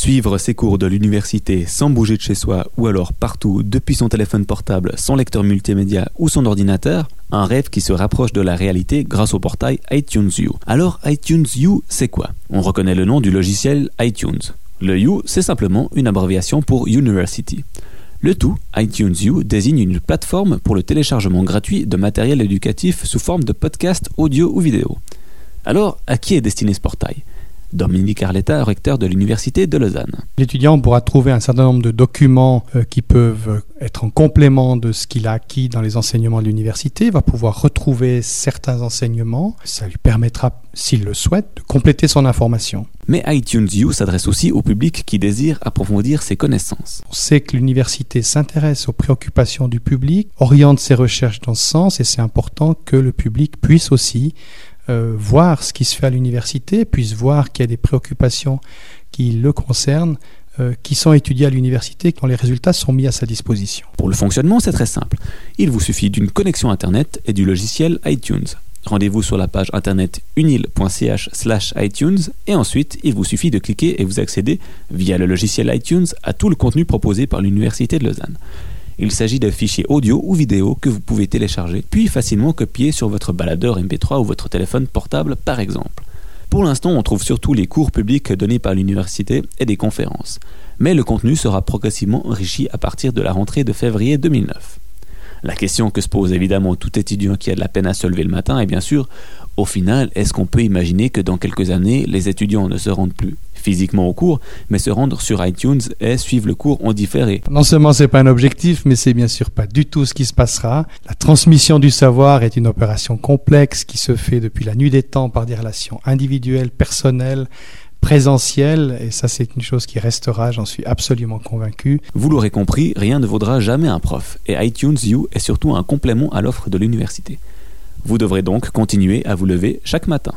Suivre ses cours de l'université sans bouger de chez soi ou alors partout depuis son téléphone portable, son lecteur multimédia ou son ordinateur, un rêve qui se rapproche de la réalité grâce au portail iTunes U. Alors iTunes U, c'est quoi? On reconnaît le nom du logiciel iTunes. Le U, c'est simplement une abréviation pour University. Le tout, iTunes U désigne une plateforme pour le téléchargement gratuit de matériel éducatif sous forme de podcast audio ou vidéo. Alors, à qui est destiné ce portail? Dominique Arletta, recteur de l'Université de Lausanne. L'étudiant pourra trouver un certain nombre de documents euh, qui peuvent être en complément de ce qu'il a acquis dans les enseignements de l'université, va pouvoir retrouver certains enseignements. Ça lui permettra, s'il le souhaite, de compléter son information. Mais iTunes U s'adresse aussi au public qui désire approfondir ses connaissances. On sait que l'université s'intéresse aux préoccupations du public, oriente ses recherches dans ce sens, et c'est important que le public puisse aussi euh, voir ce qui se fait à l'université, puisse voir qu'il y a des préoccupations qui le concernent, euh, qui sont étudiées à l'université, quand les résultats sont mis à sa disposition. Pour le fonctionnement, c'est très simple. Il vous suffit d'une connexion Internet et du logiciel iTunes. Rendez-vous sur la page internet unil.ch slash iTunes et ensuite il vous suffit de cliquer et vous accéder via le logiciel iTunes à tout le contenu proposé par l'Université de Lausanne. Il s'agit de fichiers audio ou vidéo que vous pouvez télécharger, puis facilement copier sur votre baladeur MP3 ou votre téléphone portable par exemple. Pour l'instant, on trouve surtout les cours publics donnés par l'université et des conférences, mais le contenu sera progressivement enrichi à partir de la rentrée de février 2009. La question que se pose évidemment tout étudiant qui a de la peine à se lever le matin est bien sûr, au final, est-ce qu'on peut imaginer que dans quelques années, les étudiants ne se rendent plus? Physiquement au cours, mais se rendre sur iTunes et suivre le cours en différé. Non seulement c'est pas un objectif, mais c'est bien sûr pas du tout ce qui se passera. La transmission du savoir est une opération complexe qui se fait depuis la nuit des temps par des relations individuelles, personnelles, présentielles, et ça c'est une chose qui restera, j'en suis absolument convaincu. Vous l'aurez compris, rien ne vaudra jamais un prof, et iTunes U est surtout un complément à l'offre de l'université. Vous devrez donc continuer à vous lever chaque matin.